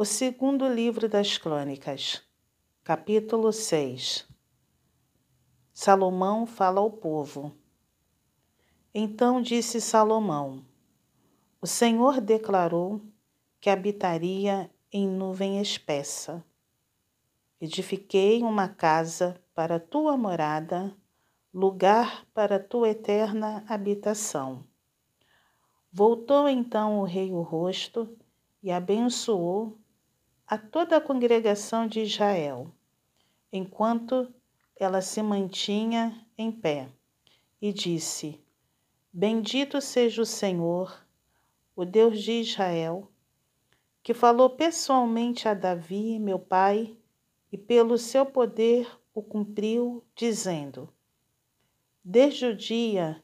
O segundo livro das Crônicas, capítulo 6 Salomão fala ao povo. Então disse Salomão: O Senhor declarou que habitaria em nuvem espessa. Edifiquei uma casa para tua morada, lugar para tua eterna habitação. Voltou então o rei o rosto e abençoou a toda a congregação de Israel, enquanto ela se mantinha em pé, e disse: Bendito seja o Senhor, o Deus de Israel, que falou pessoalmente a Davi, meu pai, e pelo seu poder o cumpriu, dizendo: Desde o dia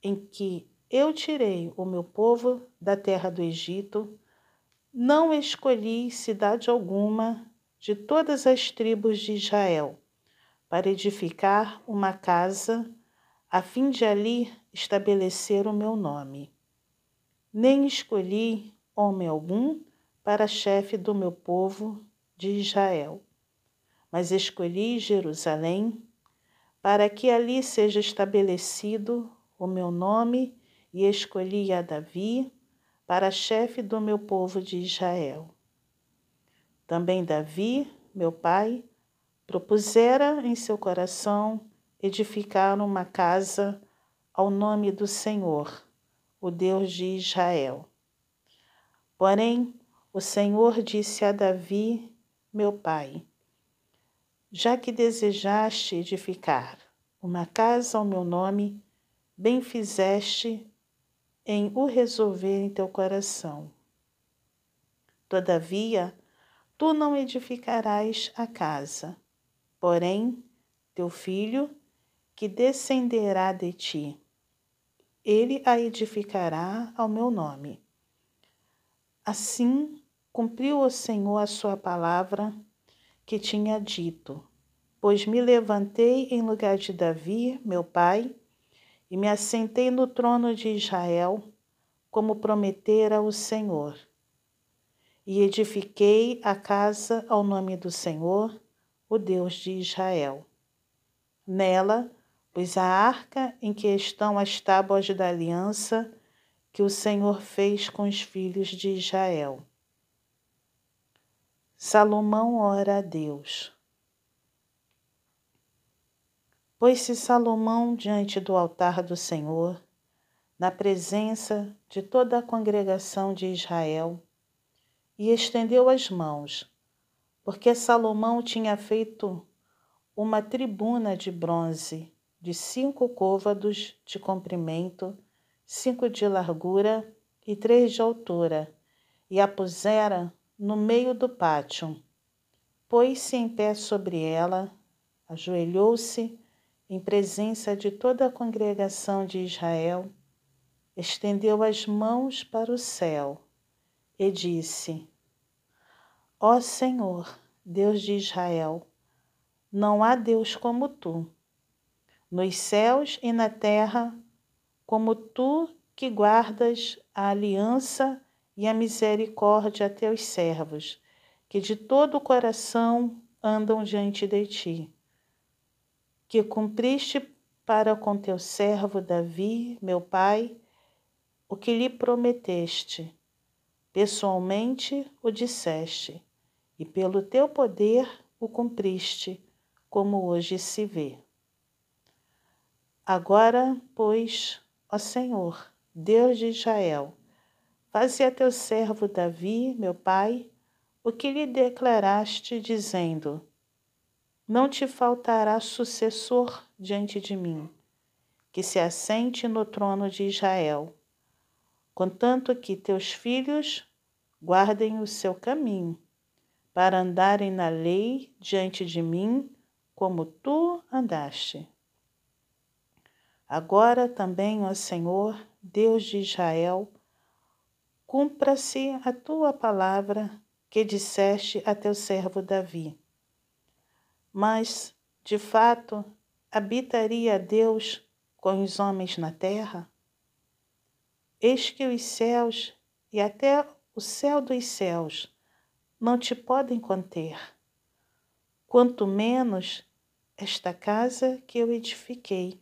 em que eu tirei o meu povo da terra do Egito, não escolhi cidade alguma de todas as tribos de Israel para edificar uma casa, a fim de ali estabelecer o meu nome. Nem escolhi homem algum para chefe do meu povo de Israel, mas escolhi Jerusalém para que ali seja estabelecido o meu nome e escolhi a Davi para chefe do meu povo de Israel. Também Davi, meu pai, propusera em seu coração edificar uma casa ao nome do Senhor, o Deus de Israel. Porém, o Senhor disse a Davi, meu pai: Já que desejaste edificar uma casa ao meu nome, bem fizeste em o resolver em teu coração. Todavia, tu não edificarás a casa, porém, teu filho, que descenderá de ti, ele a edificará ao meu nome. Assim cumpriu o Senhor a sua palavra que tinha dito, pois me levantei em lugar de Davi, meu pai, e me assentei no trono de Israel, como prometera o Senhor. E edifiquei a casa ao nome do Senhor, o Deus de Israel. Nela pus a arca em que estão as tábuas da aliança que o Senhor fez com os filhos de Israel. Salomão ora a Deus. Pôs-se Salomão diante do altar do Senhor, na presença de toda a congregação de Israel, e estendeu as mãos, porque Salomão tinha feito uma tribuna de bronze de cinco côvados de comprimento, cinco de largura e três de altura, e a pusera no meio do pátio. Pôs-se em pé sobre ela, ajoelhou-se em presença de toda a congregação de Israel, estendeu as mãos para o céu e disse: Ó Senhor, Deus de Israel, não há Deus como tu, nos céus e na terra, como tu que guardas a aliança e a misericórdia a teus servos, que de todo o coração andam diante de ti que cumpriste para com teu servo Davi, meu pai, o que lhe prometeste. Pessoalmente o disseste, e pelo teu poder o cumpriste, como hoje se vê. Agora, pois, ó Senhor, Deus de Israel, faze a teu servo Davi, meu pai, o que lhe declaraste, dizendo: não te faltará sucessor diante de mim, que se assente no trono de Israel, contanto que teus filhos guardem o seu caminho, para andarem na lei diante de mim, como tu andaste. Agora também, ó Senhor, Deus de Israel, cumpra-se a tua palavra que disseste a teu servo Davi mas, de fato, habitaria Deus com os homens na terra? Eis que os céus e até o céu dos céus não te podem conter, quanto menos esta casa que eu edifiquei.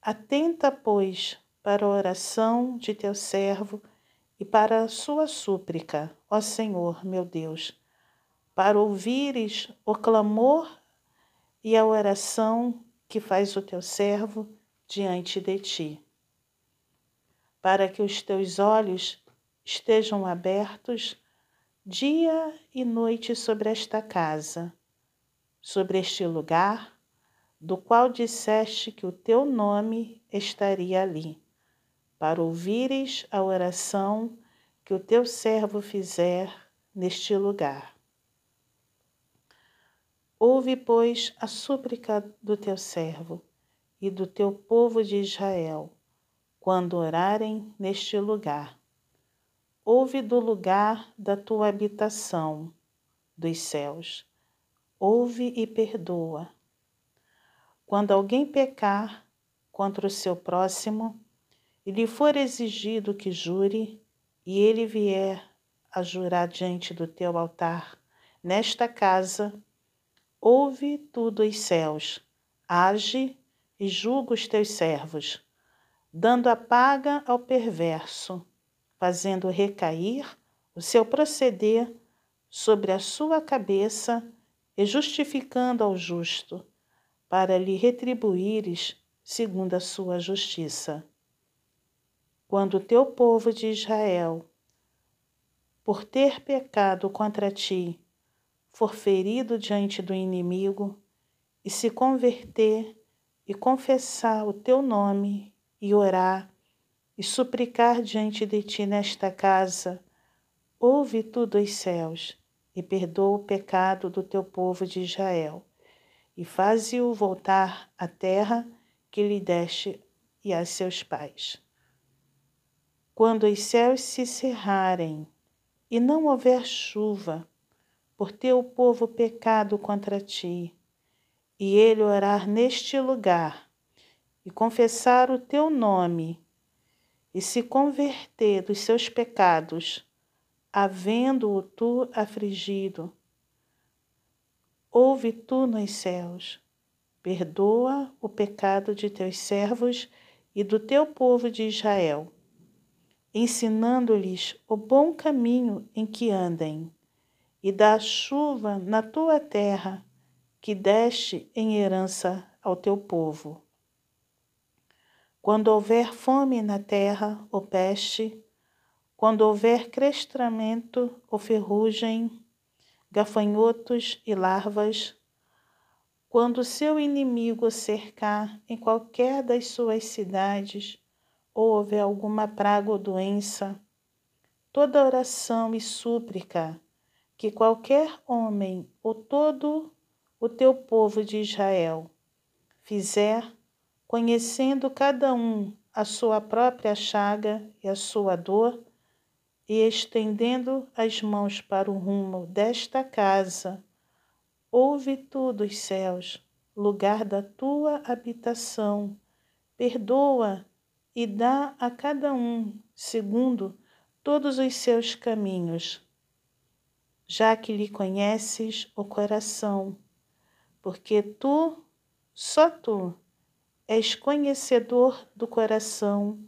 Atenta, pois, para a oração de teu servo e para a sua súplica, ó Senhor, meu Deus, para ouvires o clamor e a oração que faz o teu servo diante de ti. Para que os teus olhos estejam abertos dia e noite sobre esta casa, sobre este lugar, do qual disseste que o teu nome estaria ali para ouvires a oração que o teu servo fizer neste lugar. Ouve, pois, a súplica do teu servo e do teu povo de Israel, quando orarem neste lugar. Ouve do lugar da tua habitação, dos céus. Ouve e perdoa. Quando alguém pecar contra o seu próximo, e lhe for exigido que jure, e ele vier a jurar diante do teu altar, nesta casa, ouve tu dos céus, age e julga os teus servos, dando a paga ao perverso, fazendo recair o seu proceder sobre a sua cabeça e justificando ao justo, para lhe retribuires segundo a sua justiça. Quando o teu povo de Israel, por ter pecado contra ti, for ferido diante do inimigo, e se converter e confessar o teu nome e orar e suplicar diante de ti nesta casa, ouve tu dos céus e perdoa o pecado do teu povo de Israel, e faze-o voltar à terra que lhe deste e a seus pais. Quando os céus se cerrarem e não houver chuva, por teu povo pecado contra ti, e ele orar neste lugar e confessar o teu nome e se converter dos seus pecados, havendo-o tu afligido, ouve tu nos céus, perdoa o pecado de teus servos e do teu povo de Israel ensinando-lhes o bom caminho em que andem, e dá chuva na tua terra, que deste em herança ao teu povo. Quando houver fome na terra ou peste, quando houver crestramento ou ferrugem, gafanhotos e larvas, quando seu inimigo cercar em qualquer das suas cidades, ou houver alguma praga ou doença, toda oração e súplica que qualquer homem ou todo o teu povo de Israel fizer, conhecendo cada um a sua própria chaga e a sua dor, e estendendo as mãos para o rumo desta casa, ouve tu dos céus, lugar da tua habitação, perdoa e dá a cada um segundo todos os seus caminhos, já que lhe conheces o coração, porque tu, só tu, és conhecedor do coração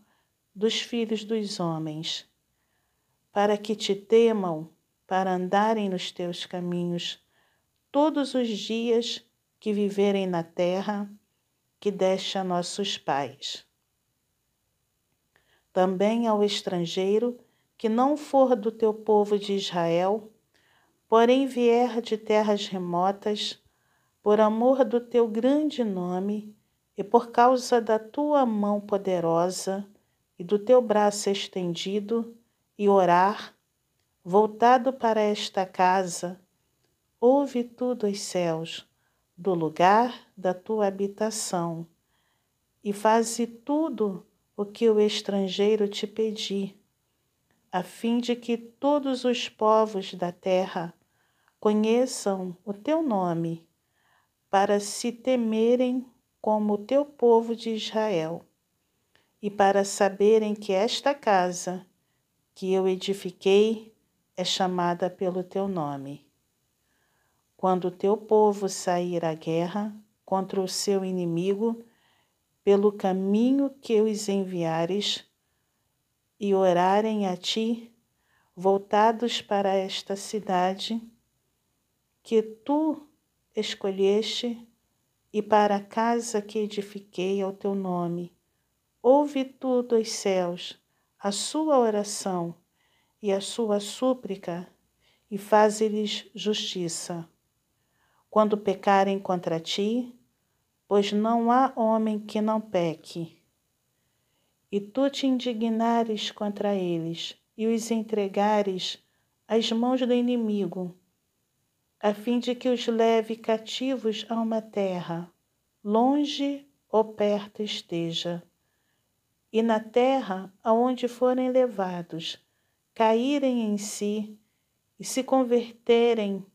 dos filhos dos homens, para que te temam, para andarem nos teus caminhos todos os dias que viverem na terra que deste a nossos pais. Também ao estrangeiro que não for do teu povo de Israel, porém vier de terras remotas, por amor do teu grande nome e por causa da tua mão poderosa e do teu braço estendido, e orar, voltado para esta casa, ouve tu dos céus, do lugar da tua habitação, e faze tudo o que o estrangeiro te pedir, a fim de que todos os povos da terra conheçam o teu nome, para se temerem como o teu povo de Israel, e para saberem que esta casa que eu edifiquei é chamada pelo teu nome. Quando o teu povo sair à guerra contra o seu inimigo, pelo caminho que os enviares, e orarem a ti, voltados para esta cidade que tu escolheste e para a casa que edifiquei ao teu nome. Ouve tu dos céus a sua oração e a sua súplica e faze-lhes justiça. Quando pecarem contra ti, pois não há homem que não peque, e tu te indignares contra eles e os entregares às mãos do inimigo, a fim de que os leve cativos a uma terra, longe ou perto esteja. E na terra aonde forem levados, caírem em si e se converterem,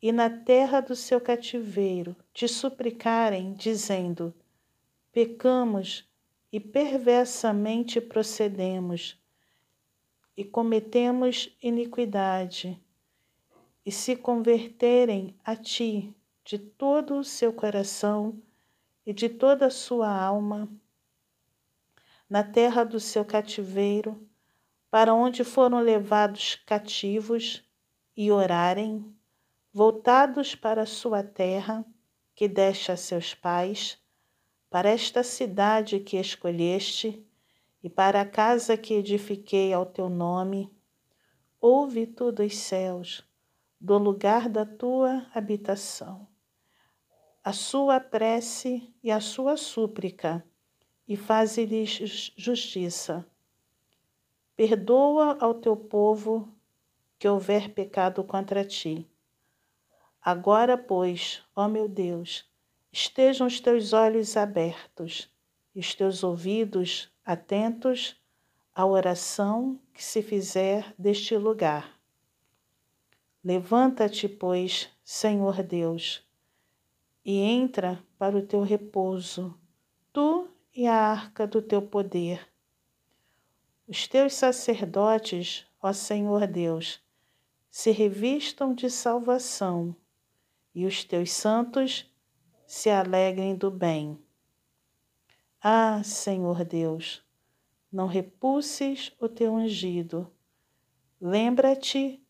e na terra do seu cativeiro te suplicarem, dizendo: Pecamos e perversamente procedemos, e cometemos iniquidade e se converterem a ti de todo o seu coração e de toda a sua alma, na terra do seu cativeiro, para onde foram levados cativos, e orarem, voltados para a sua terra, que deste a seus pais, para esta cidade que escolheste, e para a casa que edifiquei ao teu nome, ouve tu dos céus do lugar da tua habitação, a sua prece e a sua súplica, e faze-lhes justiça. Perdoa ao teu povo que houver pecado contra ti. Agora, pois, ó meu Deus, estejam os teus olhos abertos e os teus ouvidos atentos à oração que se fizer deste lugar Levanta-te, pois, Senhor Deus, e entra para o teu repouso, tu e a arca do teu poder. Os teus sacerdotes, ó Senhor Deus, se revistam de salvação, e os teus santos se alegrem do bem. Ah, Senhor Deus, não repulses o teu ungido. Lembra-te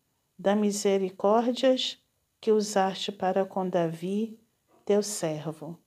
da misericórdias que usaste para com Davi, teu servo.